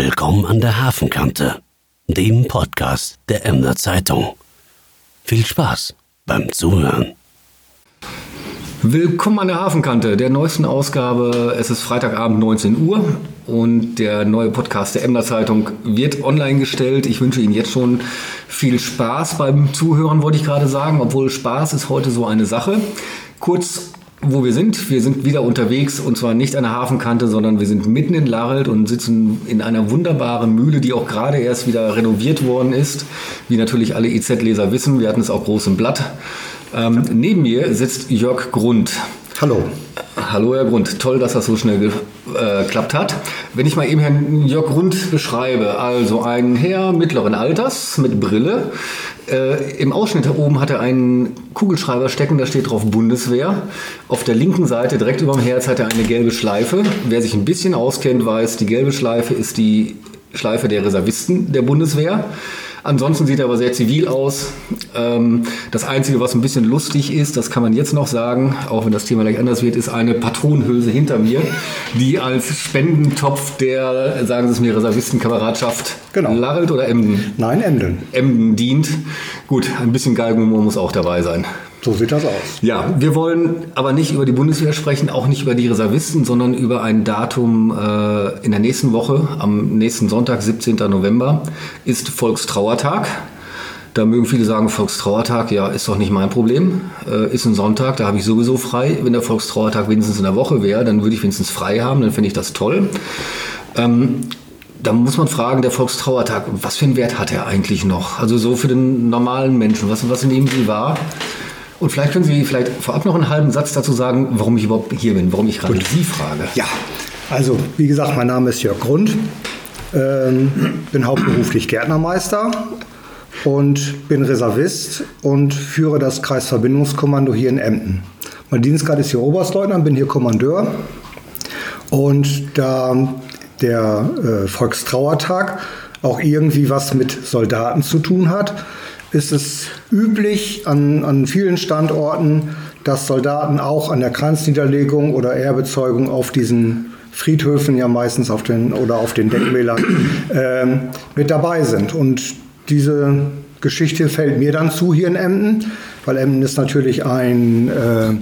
Willkommen an der Hafenkante, dem Podcast der Emder Zeitung. Viel Spaß beim Zuhören. Willkommen an der Hafenkante, der neuesten Ausgabe. Es ist Freitagabend 19 Uhr und der neue Podcast der Emder Zeitung wird online gestellt. Ich wünsche Ihnen jetzt schon viel Spaß beim Zuhören, wollte ich gerade sagen, obwohl Spaß ist heute so eine Sache. Kurz wo wir sind. Wir sind wieder unterwegs und zwar nicht an der Hafenkante, sondern wir sind mitten in Larelt und sitzen in einer wunderbaren Mühle, die auch gerade erst wieder renoviert worden ist. Wie natürlich alle EZ-Leser wissen, wir hatten es auch groß im Blatt. Ähm, neben mir sitzt Jörg Grund. Hallo. Hallo, Herr Grund. Toll, dass das so schnell äh, geklappt hat. Wenn ich mal eben Herrn Jörg Grund beschreibe, also ein Herr mittleren Alters mit Brille. Äh, Im Ausschnitt da oben hat er einen Kugelschreiber stecken, da steht drauf Bundeswehr. Auf der linken Seite, direkt über dem Herz, hat er eine gelbe Schleife. Wer sich ein bisschen auskennt, weiß, die gelbe Schleife ist die Schleife der Reservisten der Bundeswehr. Ansonsten sieht er aber sehr zivil aus. Ähm, das Einzige, was ein bisschen lustig ist, das kann man jetzt noch sagen, auch wenn das Thema gleich anders wird, ist eine Patronenhülse hinter mir, die als Spendentopf der, sagen Sie es mir, Reservistenkameradschaft genau. Larelt oder Emden? Nein, Emden. Emden dient. Gut, ein bisschen Galgenhumor muss auch dabei sein. So sieht das aus. Ja, wir wollen aber nicht über die Bundeswehr sprechen, auch nicht über die Reservisten, sondern über ein Datum äh, in der nächsten Woche, am nächsten Sonntag, 17. November, ist Volkstrauertag. Da mögen viele sagen, Volkstrauertag, ja, ist doch nicht mein Problem. Äh, ist ein Sonntag, da habe ich sowieso frei. Wenn der Volkstrauertag wenigstens in der Woche wäre, dann würde ich wenigstens frei haben, dann finde ich das toll. Ähm, da muss man fragen, der Volkstrauertag, was für einen Wert hat er eigentlich noch? Also so für den normalen Menschen, was, was nehmen Sie wahr? Und vielleicht können Sie vielleicht vorab noch einen halben Satz dazu sagen, warum ich überhaupt hier bin, warum ich gerade Gut. Sie frage. Ja, also wie gesagt, mein Name ist Jörg Grund, ähm, bin hauptberuflich Gärtnermeister und bin Reservist und führe das Kreisverbindungskommando hier in Emden. Mein Dienstgrad ist hier Oberstleutnant, bin hier Kommandeur und da der äh, Volkstrauertag auch irgendwie was mit Soldaten zu tun hat, ist es üblich an, an vielen Standorten, dass Soldaten auch an der Kranzniederlegung oder Ehrbezeugung auf diesen Friedhöfen ja meistens auf den oder auf den Denkmälern äh, mit dabei sind. Und diese Geschichte fällt mir dann zu hier in Emden, weil Emden ist natürlich ein, äh,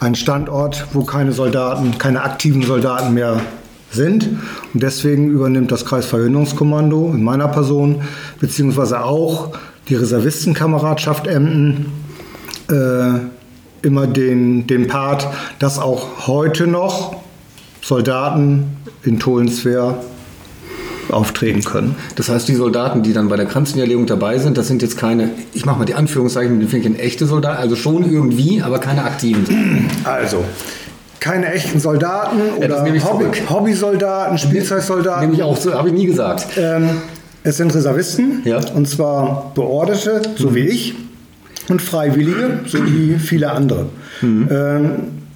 ein Standort, wo keine Soldaten, keine aktiven Soldaten mehr sind. Und deswegen übernimmt das Kreisverhinderungskommando in meiner Person, beziehungsweise auch die Reservistenkameradschaft Emden äh, immer den, den Part, dass auch heute noch Soldaten in Tolenswehr auftreten können. Das heißt, die Soldaten, die dann bei der Kranzniederlegung dabei sind, das sind jetzt keine, ich mache mal die Anführungszeichen mit den Fingern, echte Soldaten, also schon irgendwie, aber keine aktiven. Also, keine echten Soldaten oder ja, Hobby, Hobbysoldaten, Spielzeugsoldaten. Nehme ich auch so, habe ich nie gesagt. Ähm, es sind Reservisten, ja. und zwar Beorderte, so mhm. wie ich, und Freiwillige, so wie viele andere. Mhm. Ähm,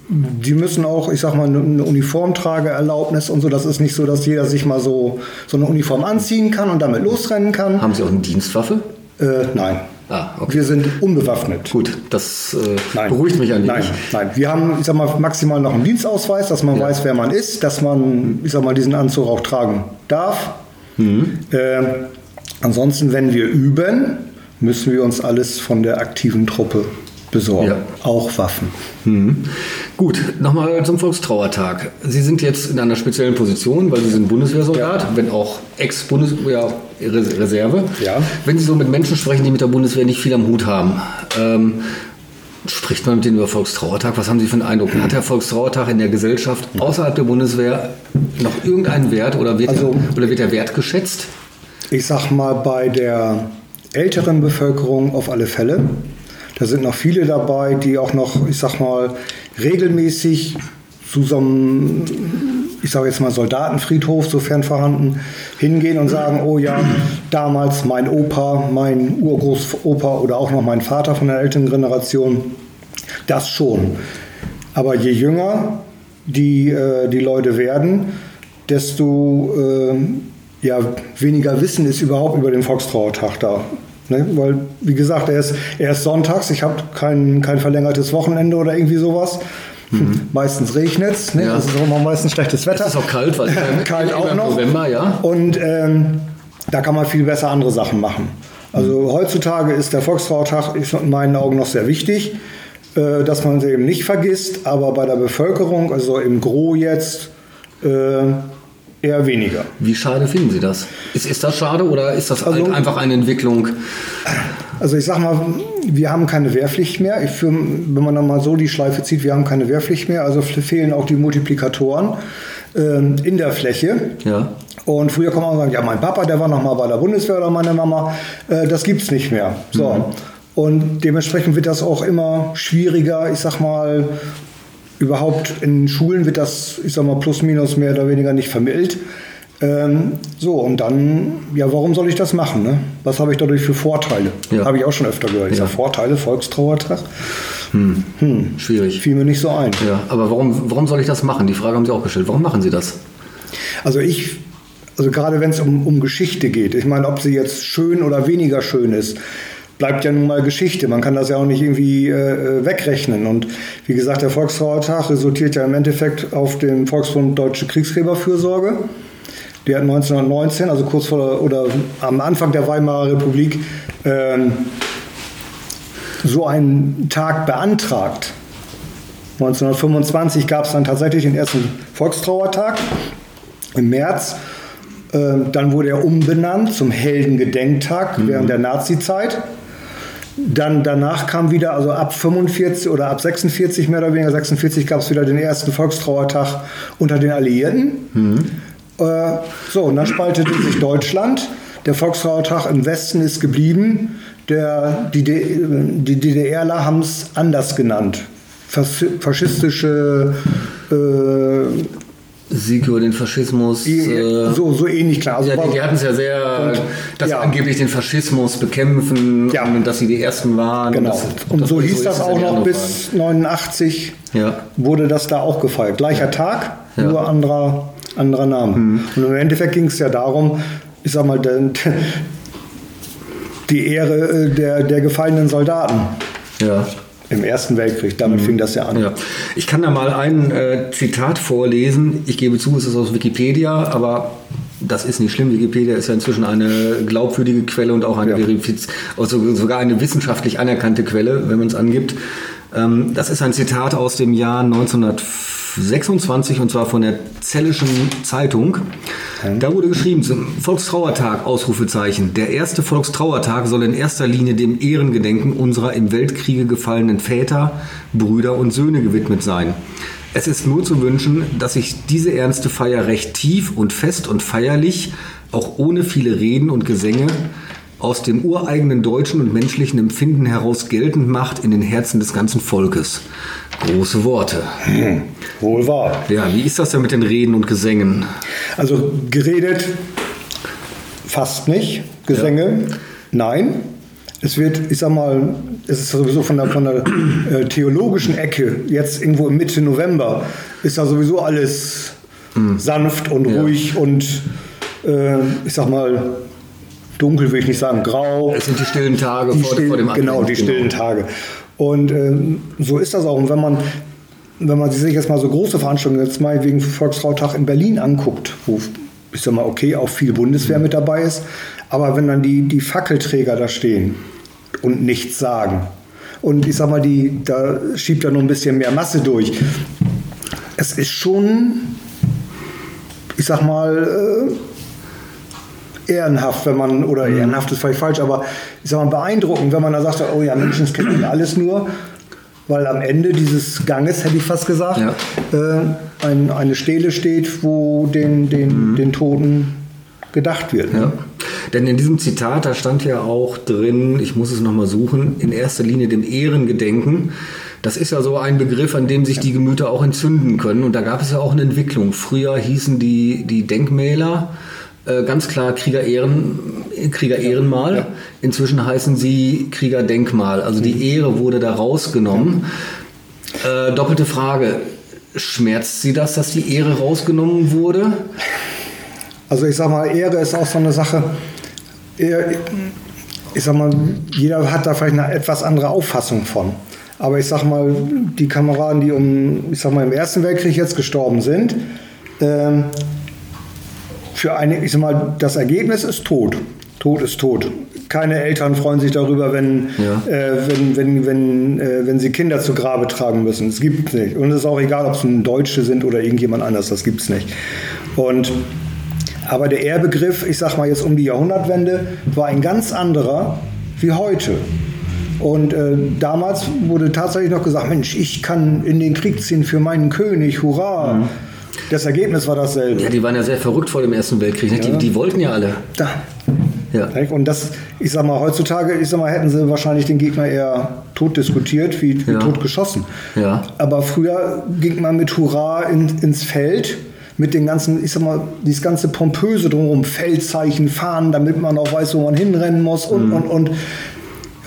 die müssen auch, ich sag mal, eine Uniformtrageerlaubnis und so. Das ist nicht so, dass jeder sich mal so, so eine Uniform anziehen kann und damit losrennen kann. Haben Sie auch eine Dienstwaffe? Äh, nein. Ah, okay. Wir sind unbewaffnet. Gut, das äh, beruhigt mich ein wenig. Nein, nein. Wir haben, ich sag mal, maximal noch einen Dienstausweis, dass man ja. weiß, wer man ist, dass man, ich sag mal, diesen Anzug auch tragen darf. Mhm. Äh, ansonsten, wenn wir üben, müssen wir uns alles von der aktiven Truppe besorgen. Ja. Auch Waffen. Mhm. Gut, nochmal zum Volkstrauertag. Sie sind jetzt in einer speziellen Position, weil Sie sind Bundeswehrsoldat, ja. wenn auch Ex-Bundeswehr-Reserve. Ja. Wenn Sie so mit Menschen sprechen, die mit der Bundeswehr nicht viel am Hut haben, ähm, Spricht man mit denen über Volkstrauertag? Was haben Sie für einen Eindruck? Hat der Volkstrauertag in der Gesellschaft außerhalb der Bundeswehr noch irgendeinen Wert oder wird, also, er, oder wird er wertgeschätzt? Ich sag mal, bei der älteren Bevölkerung auf alle Fälle. Da sind noch viele dabei, die auch noch, ich sag mal, regelmäßig zu so einem, ich sage jetzt mal Soldatenfriedhof, sofern vorhanden, hingehen und sagen, oh ja, damals mein Opa, mein Urgroßopa oder auch noch mein Vater von der älteren Generation, das schon. Aber je jünger die, äh, die Leute werden, desto äh, ja, weniger Wissen ist überhaupt über den Volkstrauertag da. Ne? Weil, wie gesagt, er ist, er ist sonntags, ich habe kein, kein verlängertes Wochenende oder irgendwie sowas. Meistens regnet es, ne? Ja. es ist auch immer meistens schlechtes Wetter. Es ist auch kalt, weil kalt auch noch. November, ja. Und ähm, da kann man viel besser andere Sachen machen. Also heutzutage ist der Volkstrauertag ist in meinen Augen noch sehr wichtig, äh, dass man sie eben nicht vergisst, aber bei der Bevölkerung, also im Gros jetzt, äh, eher weniger. Wie schade finden Sie das? Ist, ist das schade oder ist das Also- halt einfach eine Entwicklung? Also ich sag mal, wir haben keine Wehrpflicht mehr. Ich für, wenn man dann mal so die Schleife zieht, wir haben keine Wehrpflicht mehr. Also fehlen auch die Multiplikatoren ähm, in der Fläche. Ja. Und früher kann man sagen, ja, mein Papa, der war noch mal bei der Bundeswehr oder meine Mama. Äh, das gibt's nicht mehr. So. Und dementsprechend wird das auch immer schwieriger. Ich sag mal, überhaupt in Schulen wird das, ich sag mal, plus minus mehr oder weniger nicht vermittelt. Ähm, so, und dann, ja, warum soll ich das machen? Ne? Was habe ich dadurch für Vorteile? Ja. Habe ich auch schon öfter gehört. Ich Ja. sag, Vorteile, Volkstrauertag, Schwierig. fiel mir nicht so ein. Ja, aber warum, warum soll ich das machen? Die Frage haben Sie auch gestellt. Warum machen Sie das? Also ich, also gerade wenn es um, um Geschichte geht, ich meine, ob sie jetzt schön oder weniger schön ist, bleibt ja nun mal Geschichte. Man kann das ja auch nicht irgendwie äh, wegrechnen. Und wie gesagt, der Volkstrauertag resultiert ja im Endeffekt auf dem Volksbund Deutsche Kriegsgräberfürsorge. Der hat 1919, also kurz vor oder am Anfang der Weimarer Republik, ähm, so einen Tag beantragt. 1925 gab es dann tatsächlich den ersten Volkstrauertag im März. Ähm, dann wurde er umbenannt zum Heldengedenktag während der Nazizeit. Dann danach kam wieder, also ab 45 oder ab 46 mehr oder weniger, 46 gab es wieder den ersten Volkstrauertag unter den Alliierten. Äh, so, und dann spaltete sich Deutschland. Der Volkstrauertag im Westen ist geblieben. Der, die, die DDRler haben es anders genannt. Fas faschistische äh, Sieg über den Faschismus. Äh, so, so ähnlich klar. Also ja, die, die hatten es ja sehr, dass ja. sie angeblich den Faschismus bekämpfen Ja. und dass sie die Ersten waren. Genau. Das, Und so ist hieß das es ja auch noch bis 89 Ja. wurde das da auch gefeiert. Gleicher Tag, nur anderer, anderer Name. Und im Endeffekt ging es ja darum, ich sag mal, der, die Ehre äh, der, der gefallenen Soldaten. Ja. im Ersten Weltkrieg. Damit fing das ja an. Mhm. Ja. Ich kann da mal ein äh, Zitat vorlesen. Ich gebe zu, es ist aus Wikipedia, aber das ist nicht schlimm. Wikipedia ist ja inzwischen eine glaubwürdige Quelle und auch eine Ja. verifiz also sogar eine wissenschaftlich anerkannte Quelle, wenn man es angibt. Ähm, das ist ein Zitat aus dem Jahr 1926 und zwar von der Zellischen Zeitung. Da wurde geschrieben zum Volkstrauertag, Ausrufezeichen. Der erste Volkstrauertag soll in erster Linie dem Ehrengedenken unserer im Weltkriege gefallenen Väter, Brüder und Söhne gewidmet sein. Es ist nur zu wünschen, dass sich diese ernste Feier recht tief und fest und feierlich, auch ohne viele Reden und Gesänge, aus dem ureigenen deutschen und menschlichen Empfinden heraus geltend macht in den Herzen des ganzen Volkes. Große Worte. Wohl wahr. Ja, wie ist das denn mit den Reden und Gesängen? Also geredet fast nicht. Gesänge, nein. Es wird, ich sag mal, es ist sowieso von der, von der äh, theologischen Ecke, jetzt irgendwo im Mitte November, ist da sowieso alles sanft und Ja. ruhig und äh, ich sag mal, dunkel will ich nicht sagen, grau. Es sind die stillen Tage Die vor, stillen, vor dem Genau, Advent, die stillen Tage. Und ähm, so ist das auch. Und wenn man, wenn man sich jetzt mal so große Veranstaltungen, jetzt mal wegen Volkstrautag in Berlin anguckt, wo ich sag mal, okay, auch viel Bundeswehr mit dabei ist, aber wenn dann die, die Fackelträger da stehen und nichts sagen und ich sag mal, die, da schiebt er noch ein bisschen mehr Masse durch. Es ist schon, ich sag mal, äh, ehrenhaft, wenn man, oder ehrenhaft ist vielleicht falsch, aber ich sag mal beeindruckend, wenn man da sagt, oh ja, Menschenskind und alles nur, weil am Ende dieses Ganges, hätte ich fast gesagt, Ja. äh, ein, eine Stele steht, wo den, den, den Toten gedacht wird. ne? Ja. Denn in diesem Zitat, da stand ja auch drin, ich muss es nochmal suchen, in erster Linie dem Ehrengedenken. Das ist ja so ein Begriff, an dem sich die Gemüter auch entzünden können. Und da gab es ja auch eine Entwicklung. Früher hießen die, die Denkmäler äh, ganz klar Krieger-Ehren, Krieger-Ehrenmal. Inzwischen heißen sie Kriegerdenkmal. Also die Ehre wurde da rausgenommen. Äh, doppelte Frage. Schmerzt Sie das, dass die Ehre rausgenommen wurde? Also ich sag mal, Ehre ist auch so eine Sache. Ehr- Ich sag mal, jeder hat da vielleicht eine etwas andere Auffassung von. Aber ich sag mal, die Kameraden, die um, ich sag mal, im Ersten Weltkrieg jetzt gestorben sind, ähm, für eine, ich sag mal, das Ergebnis ist tot. Tod ist tot. Keine Eltern freuen sich darüber, wenn, Ja. äh, wenn, wenn, wenn, äh, wenn sie Kinder zu Grabe tragen müssen. Das gibt es nicht. Und es ist auch egal, ob es nun Deutsche sind oder irgendjemand anders, das gibt es nicht. Und, aber der Ehrbegriff, ich sag mal jetzt um die Jahrhundertwende, war ein ganz anderer wie heute. Und äh, damals wurde tatsächlich noch gesagt, Mensch, ich kann in den Krieg ziehen für meinen König, hurra. Das Ergebnis war dasselbe. Ja, die waren ja sehr verrückt vor dem Ersten Weltkrieg. nicht? Ja. Die, die wollten ja alle. Da. Ja. Und das, ich sag mal, heutzutage, ich sag mal, hätten sie wahrscheinlich den Gegner eher tot diskutiert, wie, Ja. tot geschossen. Ja. Aber früher ging man mit Hurra in, ins Feld, mit den ganzen, ich sag mal, dieses ganze Pompöse drumherum, Feldzeichen, Fahnen, damit man auch weiß, wo man hinrennen muss und, Mhm. und, und.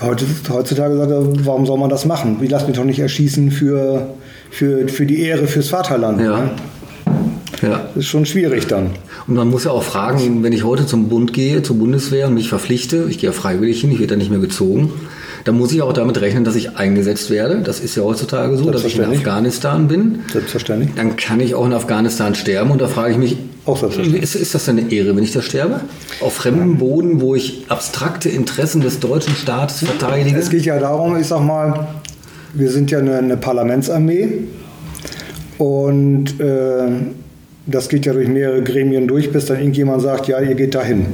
Heutzutage sagt er, warum soll man das machen? Ich lass mich doch nicht erschießen für, für, für die Ehre, fürs Vaterland. Ja. ne? Ja. Das ist schon schwierig dann. Und man muss ja auch fragen, wenn ich heute zum Bund gehe, zur Bundeswehr und mich verpflichte, ich gehe ja freiwillig hin, ich werde da nicht mehr gezogen, dann muss ich auch damit rechnen, dass ich eingesetzt werde. Das ist ja heutzutage so, dass ich in. Afghanistan bin. Selbstverständlich. Dann kann ich auch in Afghanistan sterben und da frage ich mich, Auch selbstverständlich. ist, ist das eine Ehre, wenn ich da sterbe? Auf fremdem Boden, wo ich abstrakte Interessen des deutschen Staates verteidige? Es geht ja darum, ich sag mal, wir sind ja eine, eine Parlamentsarmee und äh, das geht ja durch mehrere Gremien durch, bis dann irgendjemand sagt, ja, ihr geht dahin.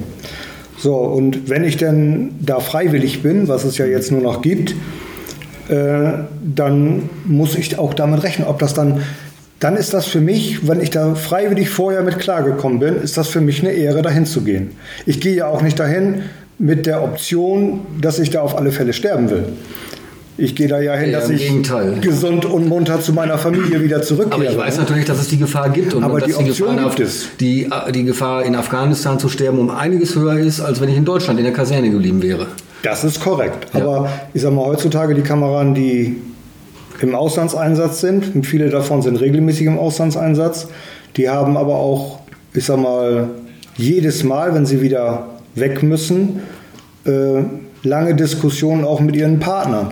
So, und wenn ich denn da freiwillig bin, was es ja jetzt nur noch gibt, äh, dann muss ich auch damit rechnen, ob das dann, dann ist das für mich, wenn ich da freiwillig vorher mit klargekommen bin, ist das für mich eine Ehre, dahin zu gehen. Ich gehe ja auch nicht dahin mit der Option, dass ich da auf alle Fälle sterben will. Ich gehe da ja hin, Ja, dass ich Gegenteil. gesund und munter zu meiner Familie wieder zurückkehre. Aber ich weiß natürlich, dass es die Gefahr gibt und Aber dass die Option Gefahr, gibt es. Die, die Gefahr in Afghanistan zu sterben um einiges höher ist, als wenn ich in Deutschland in der Kaserne geblieben wäre. Das ist korrekt. Ja. Aber ich sage mal, heutzutage die Kameraden, die im Auslandseinsatz sind, und viele davon sind regelmäßig im Auslandseinsatz, die haben aber auch, ich sag mal, jedes Mal, wenn sie wieder weg müssen, äh, lange Diskussionen auch mit ihren Partnern.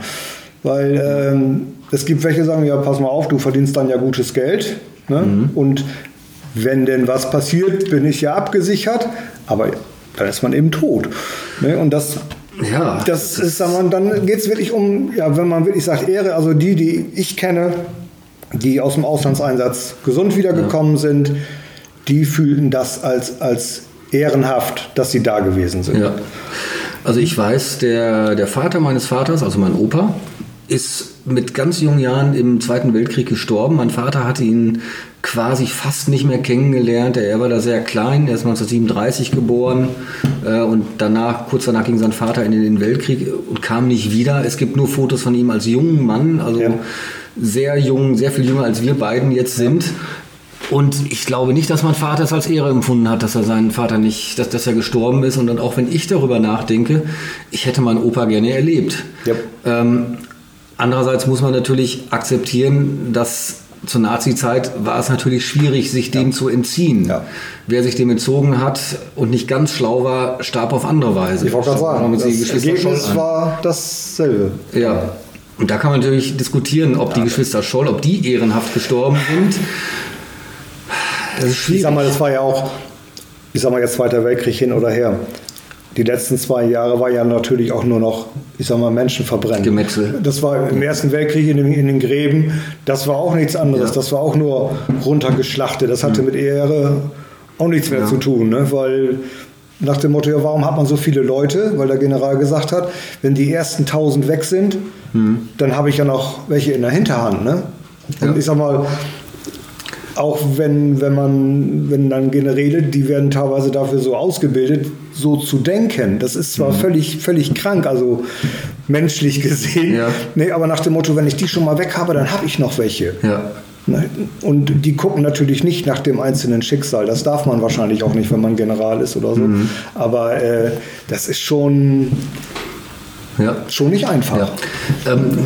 Weil ähm, es gibt welche, die sagen, ja, pass mal auf, du verdienst dann ja gutes Geld. Ne? Und wenn denn was passiert, bin ich ja abgesichert, aber dann ist man eben tot. Ne? Und das Ja, das ist, mal, dann geht es wirklich um, ja, wenn man wirklich sagt, Ehre, also die, die ich kenne, die aus dem Auslandseinsatz gesund wiedergekommen sind, die fühlten das als, als ehrenhaft, dass sie da gewesen sind. Ja. Also ich weiß, der, der Vater meines Vaters, also mein Opa, ist mit ganz jungen Jahren im Zweiten Weltkrieg gestorben. Mein Vater hatte ihn quasi fast nicht mehr kennengelernt. Er war da sehr klein, er ist 1937 geboren äh, und danach, kurz danach ging sein Vater in den Weltkrieg und kam nicht wieder. Es gibt nur Fotos von ihm als jungen Mann, also Ja. sehr jung, sehr viel jünger als wir beiden jetzt sind. Und ich glaube nicht, dass mein Vater es als Ehre empfunden hat, dass er seinen Vater nicht, dass, dass er gestorben ist. Und dann auch wenn ich darüber nachdenke, ich hätte meinen Opa gerne erlebt. Ja. Ähm, andererseits muss man natürlich akzeptieren, dass zur Nazi-Zeit war es natürlich schwierig, sich dem zu entziehen. Ja. Wer sich dem entzogen hat und nicht ganz schlau war, starb auf andere Weise. Ich wollte gerade sagen, das Ergebnis war dasselbe. Ja. Und da kann man natürlich diskutieren, ob die Geschwister Scholl, ob die ehrenhaft gestorben sind. Das ist Ich schwierig. sag mal, das war ja auch, ich sag mal jetzt Zweiter Weltkrieg hin oder her. Die letzten zwei Jahre war ja natürlich auch nur noch, ich sag mal, Menschenverbrennen. Gemetzel. Das war im Ersten Weltkrieg in den, in den Gräben, das war auch nichts anderes. Ja. Das war auch nur runtergeschlachtet. Das hatte mit Ehre auch nichts mehr Ja. zu tun, ne? weil nach dem Motto, ja, warum hat man so viele Leute? Weil der General gesagt hat, wenn die ersten tausend weg sind, dann habe ich ja noch welche in der Hinterhand. Ne? Und Ja. ich sag mal, auch wenn, wenn man, wenn dann Generäle, die werden teilweise dafür so ausgebildet, so zu denken. Das ist zwar völlig, völlig krank, also menschlich gesehen. Ja. Nee, aber nach dem Motto, wenn ich die schon mal weg habe, dann habe ich noch welche. Ja. Ne? Und die gucken natürlich nicht nach dem einzelnen Schicksal. Das darf man wahrscheinlich auch nicht, wenn man General ist oder so. Aber äh, das ist schon, Ja. schon nicht einfach. Ja. Ähm,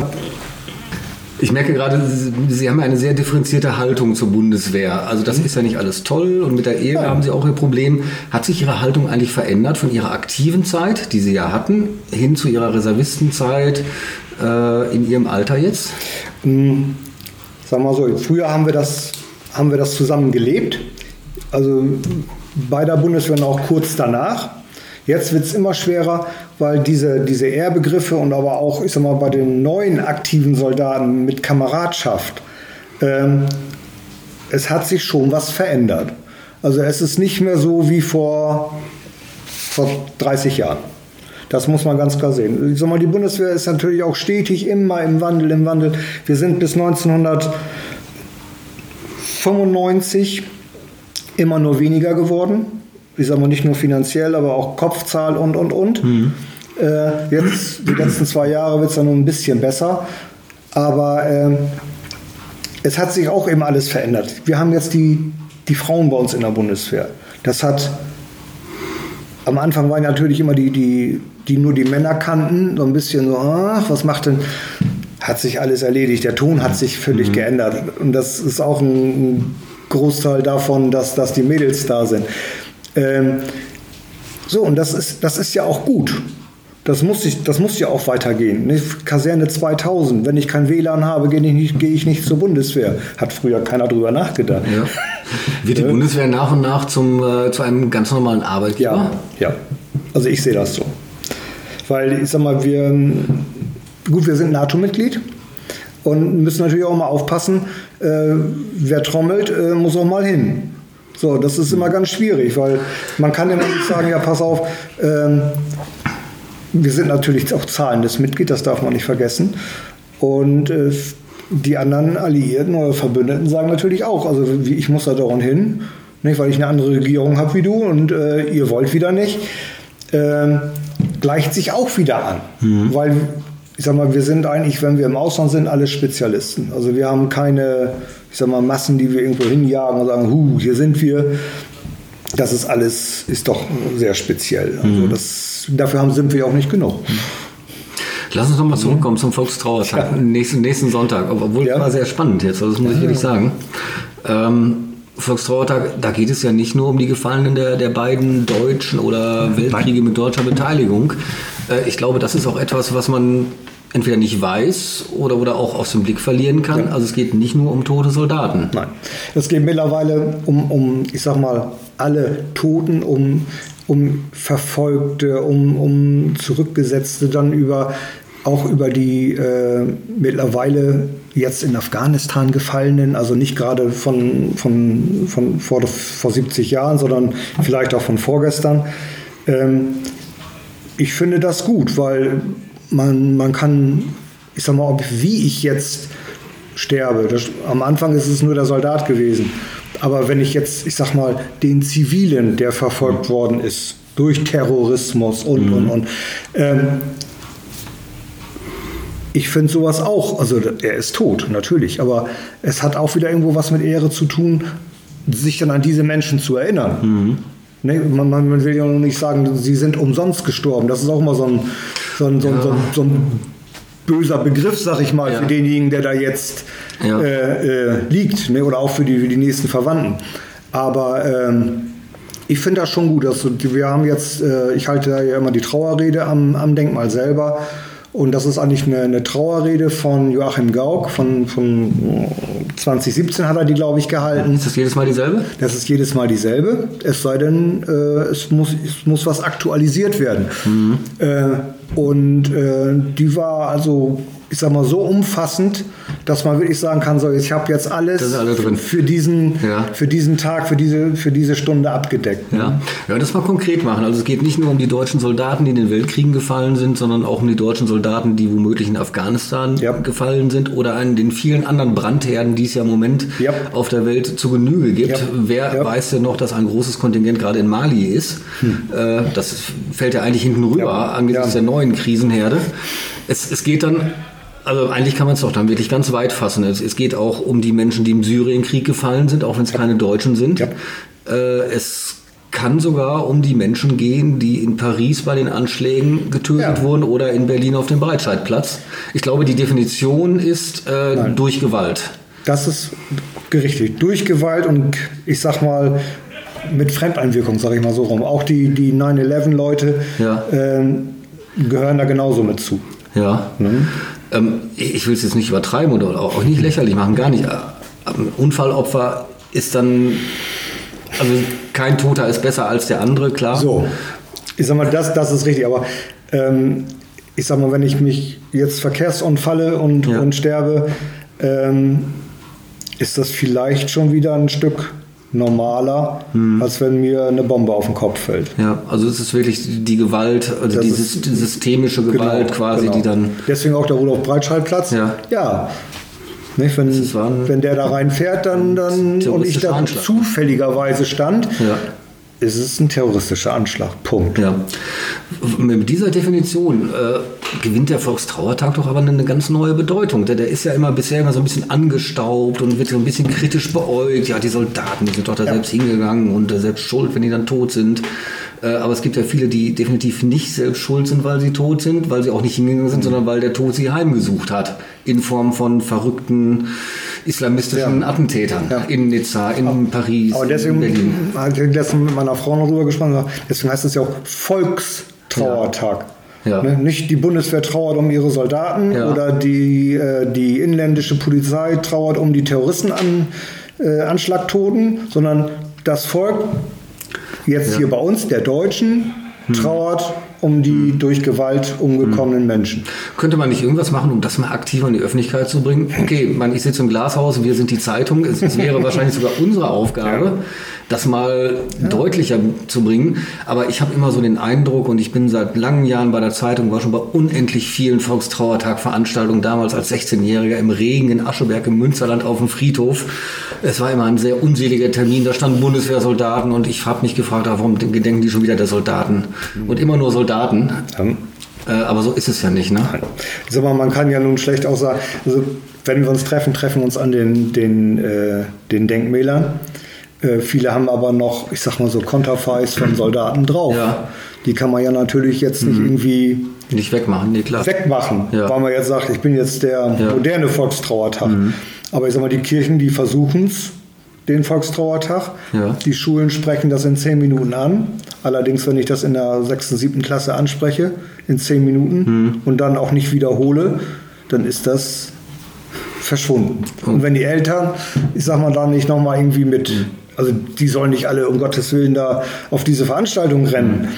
ich merke gerade, Sie, haben eine sehr differenzierte Haltung zur Bundeswehr. Also das ist ja nicht alles toll und mit der Ehe haben Sie auch Ihr Problem. Hat sich Ihre Haltung eigentlich verändert von Ihrer aktiven Zeit, die Sie ja hatten, hin zu Ihrer Reservistenzeit? äh, in Ihrem Alter jetzt? Hm, sagen wir mal so, früher haben wir das, haben wir das zusammen gelebt. Also bei der Bundeswehr und auch kurz danach. Jetzt wird es immer schwerer, weil diese, diese Ehrbegriffe und aber auch, ich sag mal, bei den neuen aktiven Soldaten mit Kameradschaft, ähm, es hat sich schon was verändert. Also es ist nicht mehr so wie vor, vor 30 Jahren. Das muss man ganz klar sehen. Ich sag mal, die Bundeswehr ist natürlich auch stetig immer im Wandel, im Wandel. Wir sind bis 1995 immer nur weniger geworden. Ich sage mal nicht nur finanziell, aber auch Kopfzahl und, und, und. Mhm. Äh, jetzt, die letzten zwei Jahre wird es dann nur ein bisschen besser. Aber äh, es hat sich auch eben alles verändert. Wir haben jetzt die, die Frauen bei uns in der Bundeswehr. Das hat am Anfang waren natürlich immer die, die, die nur die Männer kannten, so ein bisschen so, ach, was macht denn, hat sich alles erledigt. Der Ton hat sich völlig mhm. geändert. Und das ist auch ein, Großteil davon, dass, dass die Mädels da sind. Ähm, so, und das ist, das ist ja auch gut. Das muss, ich, das muss ja auch weitergehen. Ne? Kaserne 2000, wenn ich kein WLAN habe, gehe ich nicht, gehe ich nicht zur Bundeswehr. Hat früher keiner drüber nachgedacht. Ja. Wird die Bundeswehr nach und nach zum, äh, zu einem ganz normalen Arbeitgeber? Ja, ja. Also ich sehe das so. Weil ich sag mal, wir, gut, wir sind NATO-Mitglied und müssen natürlich auch mal aufpassen, äh, wer trommelt, äh, muss auch mal hin. So, das ist immer ganz schwierig, weil man kann immer nicht sagen, ja, pass auf, ähm, wir sind natürlich auch zahlendes Mitglied, das darf man nicht vergessen. Und äh, die anderen Alliierten oder Verbündeten sagen natürlich auch, also ich muss da dauernd hin, nicht, weil ich eine andere Regierung habe wie du und äh, ihr wollt wieder nicht. Ähm, gleicht sich auch wieder an, mhm. weil ich sag mal, wir sind eigentlich, wenn wir im Ausland sind, alle Spezialisten. Also wir haben keine, ich sag mal, Massen, die wir irgendwo hinjagen und sagen, hu, hier sind wir. Das ist alles, ist doch sehr speziell. Also mhm. das, dafür haben, sind wir auch nicht genug. Lass uns nochmal zurückkommen zum Volkstrauertag, ja. nächsten, nächsten Sonntag. Obwohl, ja. war sehr spannend jetzt, also das muss ich ehrlich sagen. Ähm, Volkstrauertag, da geht es ja nicht nur um die Gefallenen der, der beiden deutschen oder Weltkriege mit deutscher Beteiligung. Äh, ich glaube, das ist auch etwas, was man entweder nicht weiß oder, oder auch aus dem Blick verlieren kann. Ja. Also es geht nicht nur um tote Soldaten. Nein, es geht mittlerweile um, um ich sag mal, alle Toten, um, um Verfolgte, um, um Zurückgesetzte, dann über auch über die äh, mittlerweile jetzt in Afghanistan gefallenen, also nicht gerade von, von, von vor, vor 70 Jahren, sondern vielleicht auch von vorgestern. Ähm, ich finde das gut, weil man, man kann, ich sag mal, wie ich jetzt sterbe. Das, am Anfang ist es nur der Soldat gewesen. Aber wenn ich jetzt, ich sag mal, den Zivilen, der verfolgt worden ist, durch Terrorismus und, mhm. und, und, ähm, ich finde sowas auch, also er ist tot, natürlich, aber es hat auch wieder irgendwo was mit Ehre zu tun, sich dann an diese Menschen zu erinnern. Mhm. Ne, man, man, will ja noch nicht sagen, sie sind umsonst gestorben. Das ist auch mal so ein, so ein, so ein, so ein, so ein böser Begriff, sag ich mal, ja. für denjenigen, der da jetzt ja. äh, äh, liegt, ne? oder auch für die, für die nächsten Verwandten. Aber ähm, ich finde das schon gut. Dass, wir haben jetzt, äh, ich halte ja immer die Trauerrede am, am Denkmal selber. Und das ist eigentlich eine, eine Trauerrede von Joachim Gauck, von, von 2017 hat er die, glaube ich, gehalten. Ist das jedes Mal dieselbe? Das ist jedes Mal dieselbe. Es sei denn, äh, es, muss, es muss was aktualisiert werden. Mhm. Äh, und äh, die war also ich sag mal, so umfassend, dass man wirklich sagen kann, so, ich habe jetzt alles alle für, diesen, ja. für diesen Tag, für diese, für diese Stunde abgedeckt. Ja. ja, das mal konkret machen. Also es geht nicht nur um die deutschen Soldaten, die in den Weltkriegen gefallen sind, sondern auch um die deutschen Soldaten, die womöglich in Afghanistan ja. gefallen sind oder an den vielen anderen Brandherden, die es ja im Moment ja. auf der Welt zu Genüge gibt. Wer weiß denn noch, dass ein großes Kontingent gerade in Mali ist? Hm. Äh, das fällt ja eigentlich hinten rüber angesichts der neuen Krisenherde. Es, es geht dann also eigentlich kann man es doch dann wirklich ganz weit fassen. Es, es, geht auch um die Menschen, die im Syrienkrieg gefallen sind, auch wenn es keine Deutschen sind. Ja. Äh, es kann sogar um die Menschen gehen, die in Paris bei den Anschlägen getötet ja. wurden oder in Berlin auf dem Breitscheidplatz. Ich glaube, die Definition ist äh, durch Gewalt. Das ist richtig. Durch Gewalt und ich sag mal mit Fremdeinwirkung, sage ich mal so rum. Auch die, die 9-11-Leute ja. ähm, gehören da genauso mit zu. Ja. Mhm. Ähm, ich will es jetzt nicht übertreiben oder auch nicht lächerlich machen, gar nicht. Ein Unfallopfer ist dann, also kein Toter ist besser als der andere, klar. So, ich sag mal, das, das ist richtig, aber ähm, ich sag mal, wenn ich mich jetzt verkehrsunfalle und, Ja. und sterbe, ähm, ist das vielleicht schon wieder ein Stück normaler, Hm. als wenn mir eine Bombe auf den Kopf fällt. Ja, also es ist wirklich die Gewalt, also die, ist- die systemische Gewalt Genau, quasi, genau. die dann. Deswegen auch der Rudolf-Breitscheid-Platz. Ja. ja. Nicht, wenn, ein- wenn der da reinfährt dann, dann und ich da zufälligerweise stand, Ja. Ist es ein terroristischer Anschlag. Punkt. Ja. Mit dieser Definition äh, gewinnt der Volkstrauertag doch aber eine ganz neue Bedeutung. Der, der ist ja immer bisher immer so ein bisschen angestaubt und wird so ein bisschen kritisch beäugt. Ja, die Soldaten, die sind doch da selbst hingegangen und äh, selbst schuld, wenn die dann tot sind. Äh, aber es gibt ja viele, die definitiv nicht selbst schuld sind, weil sie tot sind, weil sie auch nicht hingegangen sind, sondern weil der Tod sie heimgesucht hat. In Form von verrückten islamistischen Ja. Attentätern. Ja. In Nizza, in Paris, Aber in deswegen Berlin. habe ich letztens mit meiner Frau noch drüber gesprochen. Deswegen heißt es ja auch Volkstrauertag. Ja. Ne? Nicht die Bundeswehr trauert um ihre Soldaten Ja. oder die, äh, die inländische Polizei trauert um die Terroristenanschlagtoten, äh, Anschlagtoten, sondern das Volk, jetzt hier bei uns, der Deutschen, Hm. trauert um die durch Gewalt umgekommenen Menschen. Könnte man nicht irgendwas machen, um das mal aktiver in die Öffentlichkeit zu bringen? Okay, man, ich sitze im Glashaus, wir sind die Zeitung. Es, es wäre wahrscheinlich sogar unsere Aufgabe, das mal deutlicher zu bringen. Aber ich habe immer so den Eindruck, und ich bin seit langen Jahren bei der Zeitung, war schon bei unendlich vielen Volkstrauertag-Veranstaltungen, damals als 16-Jähriger im Regen in Ascheberg im Münsterland auf dem Friedhof. Es war immer ein sehr unseliger Termin, da standen Bundeswehrsoldaten und ich habe mich gefragt, ah, warum gedenken die schon wieder der Soldaten? Und immer nur Soldaten. Äh, aber so ist es ja nicht, ne? Sag mal, man kann ja nun schlecht auch sagen, also wenn wir uns treffen, treffen wir uns an den, den, äh, den Denkmälern. Äh, viele haben aber noch, ich sag mal so, Konterfeis von Soldaten drauf. Ja. Mhm. Die kann man ja natürlich jetzt nicht irgendwie Nicht wegmachen, nee, klar. wegmachen, Ja. weil man jetzt sagt, ich bin jetzt der Ja. Mhm. moderne Volkstrauertag. Aber ich sag mal, die Kirchen, die versuchen es, den Volkstrauertag. Ja. Die Schulen sprechen das in zehn Minuten an. Allerdings, wenn ich das in der sechsten, siebten Klasse anspreche, in zehn Minuten Mhm. und dann auch nicht wiederhole, dann ist das verschwunden. Mhm. Und wenn die Eltern, ich sag mal, da nicht nochmal irgendwie mit, also die sollen nicht alle um Gottes Willen da auf diese Veranstaltung rennen,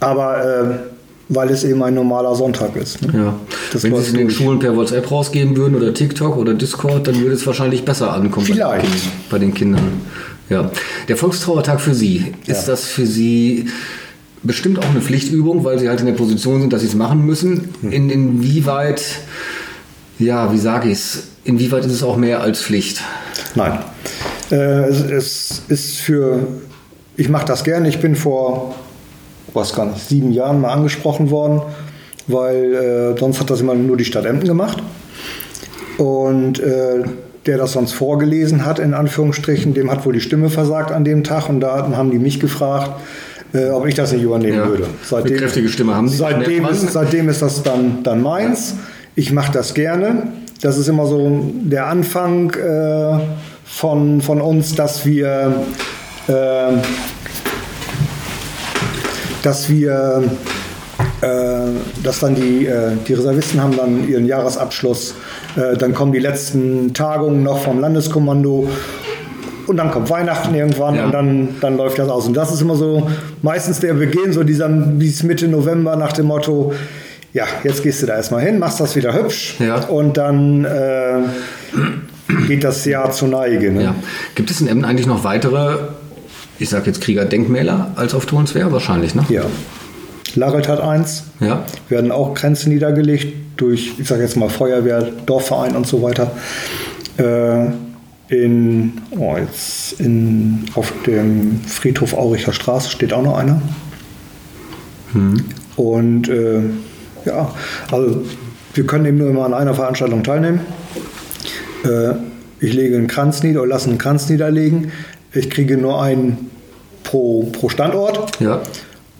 aber äh, weil es eben ein normaler Sonntag ist. Ne? Ja. Das Wenn Sie es in den. Schulen per WhatsApp rausgeben würden oder TikTok oder Discord, dann würde es wahrscheinlich besser ankommen Vielleicht. Bei, den Kindern, bei den Kindern. Ja. Der Volkstrauertag für Sie, ist Ja. das für Sie bestimmt auch eine Pflichtübung, weil Sie halt in der Position sind, dass Sie es machen müssen? Hm. In, inwieweit, ja, wie sage ich es, inwieweit ist es auch mehr als Pflicht? Nein. Äh, es, es ist für, ich mache das gerne. Ich bin vor, was gar nicht, sieben Jahren mal angesprochen worden, weil äh, sonst hat das immer nur die Stadt Emden gemacht. Und äh, der das sonst vorgelesen hat, in Anführungsstrichen, dem hat wohl die Stimme versagt an dem Tag. Und da haben die mich gefragt, äh, ob ich das nicht übernehmen Ja. würde. Eine kräftige Stimme haben Sie. Seitdem ist, seitdem ist das dann, dann meins. Ich mache das gerne. Das ist immer so der Anfang äh, von, von uns, dass wir, äh, dass wir, äh, dass dann die, äh, die Reservisten haben dann ihren Jahresabschluss. Äh, dann kommen die letzten Tagungen noch vom Landeskommando. Und dann kommt Weihnachten irgendwann Ja. und dann, dann läuft das aus. Und das ist immer so meistens der Beginn, so dieser bis Mitte November nach dem Motto, ja, jetzt gehst du da erstmal hin, machst das wieder hübsch Ja. und dann äh, geht das Jahr zur Neige. Ne? Ja. Gibt es in Emden eigentlich noch weitere, ich sage jetzt Kriegerdenkmäler als auf Tonswehr? Wahrscheinlich, ne? ja. Larelt hat eins, Ja. werden auch Grenzen niedergelegt durch, ich sage jetzt mal Feuerwehr, Dorfverein und so weiter. Äh, in, oh, jetzt in, auf dem Friedhof Auricher Straße steht auch noch einer. Und äh, ja, also wir können eben nur immer an einer Veranstaltung teilnehmen. Äh, ich lege einen Kranz nieder oder lasse einen Kranz niederlegen. Ich kriege nur einen pro, pro Standort. Ja.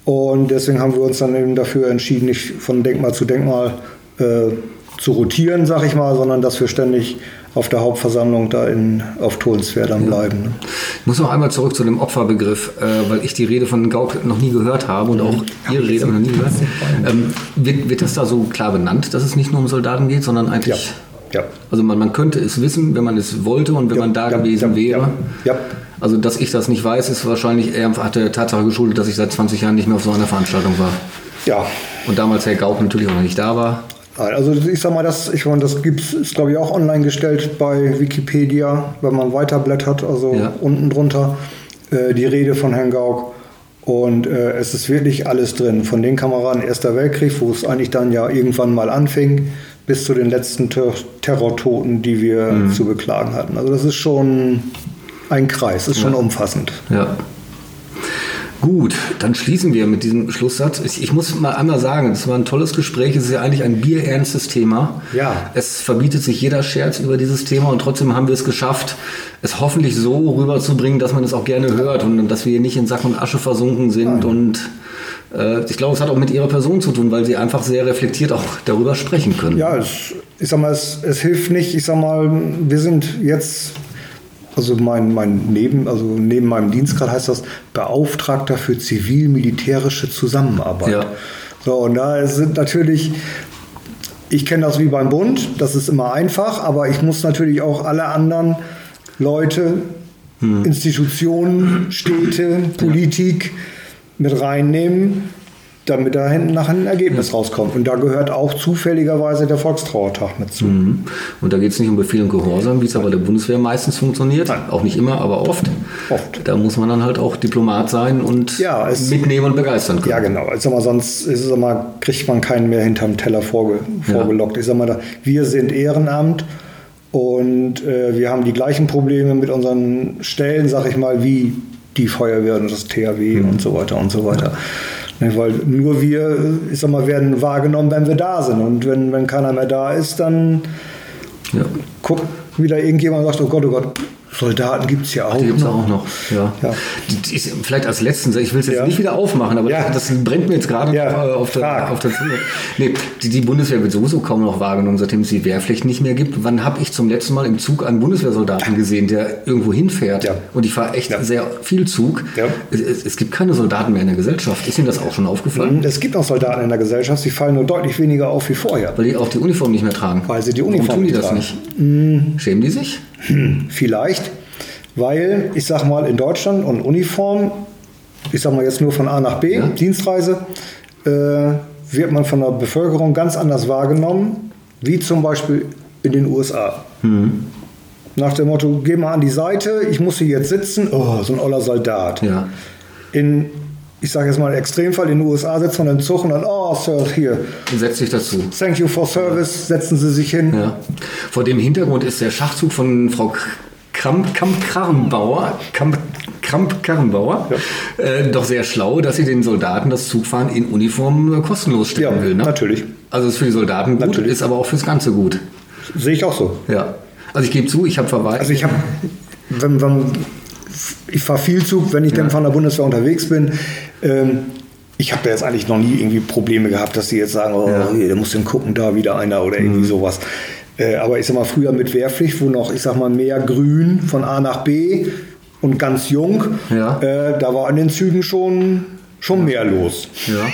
Und deswegen haben wir uns dann eben dafür entschieden, nicht von Denkmal zu Denkmal äh, zu rotieren, sag ich mal, sondern dass wir ständig auf der Hauptversammlung da in, auf Tolenswehr dann bleiben. Ne? Ich muss noch einmal zurück zu dem Opferbegriff, äh, weil ich die Rede von Gauck noch nie gehört habe und auch Ihre Rede noch nie gehört. Ähm, wird, wird das da so klar benannt, dass es nicht nur um Soldaten geht, sondern eigentlich... Ja. Also man, man könnte es wissen, wenn man es wollte und wenn Ja, man da ja, gewesen ja, wäre. ja, ja. Also dass ich das nicht weiß, ist wahrscheinlich eher hat der Tatsache geschuldet, dass ich seit 20 Jahren nicht mehr auf so einer Veranstaltung war. Ja, Und damals Herr Gauck natürlich auch noch nicht da war. Also ich sag mal, das, ich meine, das gibt's, ist glaube ich auch online gestellt bei Wikipedia, wenn man weiterblättert, also Ja. unten drunter äh, die Rede von Herrn Gauck. Und äh, es ist wirklich alles drin. Von den Kameraden Erster Weltkrieg, wo es eigentlich dann ja irgendwann mal anfing, bis zu den letzten Ter Terrortoten, die wir Mhm. zu beklagen hatten. Also das ist schon ein Kreis, ist schon umfassend. Ja. Gut, dann schließen wir mit diesem Schlusssatz. Ich, ich muss mal einmal sagen, es war ein tolles Gespräch. Es ist ja eigentlich ein bierernstes Thema. Ja. Es verbietet sich jeder Scherz über dieses Thema und trotzdem haben wir es geschafft, es hoffentlich so rüberzubringen, dass man es auch gerne hört und dass wir hier nicht in Sack und Asche versunken sind. Und äh, ich glaube, es hat auch mit Ihrer Person zu tun, weil Sie einfach sehr reflektiert auch darüber sprechen können. Ja, es, ich sag mal, es, es hilft nicht. Ich sag mal, wir sind jetzt, also mein, mein neben, also neben meinem Dienstgrad heißt das Beauftragter für zivil-militärische Zusammenarbeit. Ja. So, und da sind natürlich, ich kenne das wie beim Bund, das ist immer einfach, aber ich muss natürlich auch alle anderen Leute, Institutionen, Städte, Politik mit reinnehmen, damit da hinten nachher ein Ergebnis rauskommt. Und da gehört auch zufälligerweise der Volkstrauertag mit zu. Mhm. Und da geht es nicht um Befehl und Gehorsam, wie es aber der Bundeswehr meistens funktioniert. Nein. Auch nicht immer, aber oft. Oft. Da muss man dann halt auch Diplomat sein und Ja, es- mitnehmen und begeistern können. Ja, genau. Ich sag mal, sonst ist es immer, kriegt man keinen mehr hinterm Teller vorge, vorgelockt. Ich sag mal, wir sind Ehrenamt und äh, wir haben die gleichen Probleme mit unseren Stellen, sag ich mal, wie die Feuerwehr und das THW und so weiter und so weiter. Ne, weil nur wir, ich sag mal, werden wahrgenommen, wenn wir da sind. Und wenn, wenn keiner mehr da ist, dann Ja. guckt wieder irgendjemand und sagt, oh Gott, oh Gott, Soldaten gibt es ja auch Die gibt es auch noch. Ja. Ja. Die, die vielleicht als letzten, ich will es jetzt Ja. nicht wieder aufmachen, aber Ja. das brennt mir jetzt gerade äh, auf, der, auf der Zunge. Nee, die, die Bundeswehr wird sowieso kaum noch wahrgenommen, seitdem es die Wehrpflicht nicht mehr gibt. Wann habe ich zum letzten Mal im Zug einen Bundeswehrsoldaten gesehen, der irgendwo hinfährt? Und ich fahre echt sehr viel Zug. Es, es, gibt keine Soldaten mehr in der Gesellschaft. Ist Ihnen das auch schon aufgefallen? Es gibt noch Soldaten in der Gesellschaft, sie fallen nur deutlich weniger auf wie vorher. Weil die auch die Uniform nicht mehr tragen. Weil sie die Warum Uniform tun die nicht das tragen. nicht? Schämen die sich? Vielleicht, weil ich sag mal in Deutschland und Uniform, ich sag mal jetzt nur von A nach B, Ja. Dienstreise, äh, wird man von der Bevölkerung ganz anders wahrgenommen, wie zum Beispiel in den USA. Nach dem Motto, geh mal an die Seite, ich muss hier jetzt sitzen, oh, so ein oller Soldat. Ja. In, ich sage jetzt mal Extremfall, in den USA sitzt man im Zug und dann, oh, Sir, hier, Und setzt sich dazu. thank you for service, setzen Sie sich hin. Ja. Vor dem Hintergrund ist der Schachzug von Frau Kramp, Kamp Karrenbauer, Kamp, Kramp Karrenbauer äh, doch sehr schlau, dass sie den Soldaten das Zugfahren in Uniform äh, kostenlos Ja, stellen will. Ne? natürlich. Also ist für die Soldaten gut, Natürlich. ist aber auch fürs Ganze gut. Sehe ich auch so. Ja. Also ich gebe zu, ich habe verweist. Also ich habe, wenn, wenn, ich fahre viel Zug, wenn ich dann von der Bundeswehr unterwegs bin. Ähm, ich habe da jetzt eigentlich noch nie irgendwie Probleme gehabt, dass die jetzt sagen, oh, Ja. hier, da muss denn gucken, da wieder einer oder irgendwie sowas. Äh, aber ich sag mal, früher mit Wehrpflicht, wo noch, ich sag mal, mehr Grün von A nach B und ganz jung, Ja. äh, da war in den Zügen schon, schon mehr los. ja.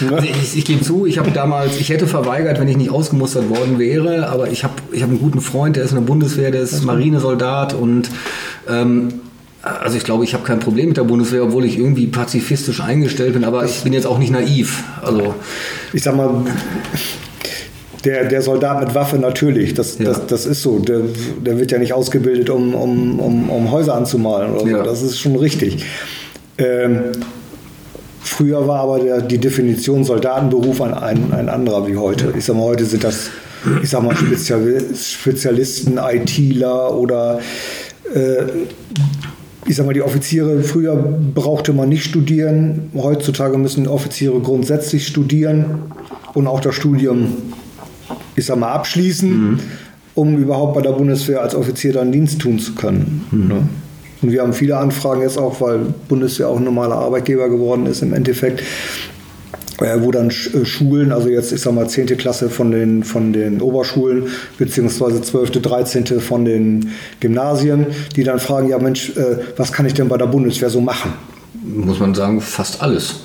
Ne? Also ich, ich gebe zu, ich habe damals, ich hätte verweigert, wenn ich nicht ausgemustert worden wäre, aber ich habe ich hab einen guten Freund, der ist in der Bundeswehr, der ist Marinesoldat und ähm, also ich glaube, ich habe kein Problem mit der Bundeswehr, obwohl ich irgendwie pazifistisch eingestellt bin, aber ich bin jetzt auch nicht naiv. Also ich sag mal, der, der Soldat mit Waffe natürlich, das, Ja. das, das ist so. Der, der wird ja nicht ausgebildet, um, um, um, um Häuser anzumalen oder so. Ja. Das ist schon richtig. Ähm, früher war aber der, die Definition Soldatenberuf ein, ein, ein anderer wie heute. Ich sag mal, heute sind das, ich sag mal, Spezial, Spezialisten, ITler oder äh, ich sag mal, die Offiziere, früher brauchte man nicht studieren, heutzutage müssen Offiziere grundsätzlich studieren und auch das Studium, ich sag mal, abschließen, um überhaupt bei der Bundeswehr als Offizier dann Dienst tun zu können. Ne? Und wir haben viele Anfragen jetzt auch, weil Bundeswehr auch ein normaler Arbeitgeber geworden ist im Endeffekt. Wo dann äh, Schulen, also jetzt ich sag mal 10. Klasse von den, von den Oberschulen, beziehungsweise 12., 13. von den Gymnasien, die dann fragen, ja Mensch, äh, was kann ich denn bei der Bundeswehr so machen? Muss man sagen, fast alles.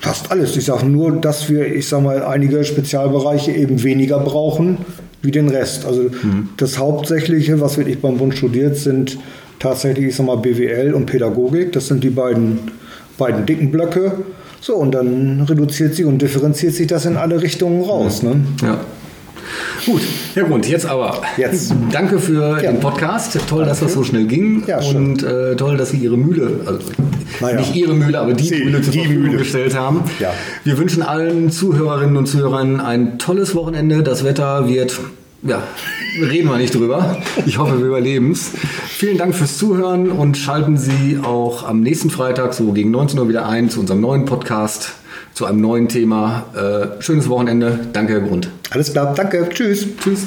Fast alles. Ich sage nur, dass wir, ich sag mal, einige Spezialbereiche eben weniger brauchen wie den Rest. Also das Hauptsächliche, was wirklich beim Bund studiert, sind tatsächlich, ich sag mal, BWL und Pädagogik. Das sind die beiden, beiden dicken Blöcke. So, und dann reduziert sich und differenziert sich das in alle Richtungen raus. Ne? Ja. Gut, Herr Grund, jetzt aber. Jetzt. Danke für Ja. den Podcast. Toll, dass das so schnell ging. Ja, und äh, toll, dass Sie Ihre Mühle, also Naja. nicht Ihre Mühle, aber die Sie- Mühle zur Verfügung Mühle. gestellt haben. Ja. Wir wünschen allen Zuhörerinnen und Zuhörern ein tolles Wochenende. Das Wetter wird, ja, reden wir nicht drüber. Ich hoffe, wir überleben es. Vielen Dank fürs Zuhören und schalten Sie auch am nächsten Freitag so gegen 19 Uhr wieder ein zu unserem neuen Podcast, zu einem neuen Thema. Äh, schönes Wochenende. Danke, Herr Grund. Alles klar, danke, tschüss. Tschüss.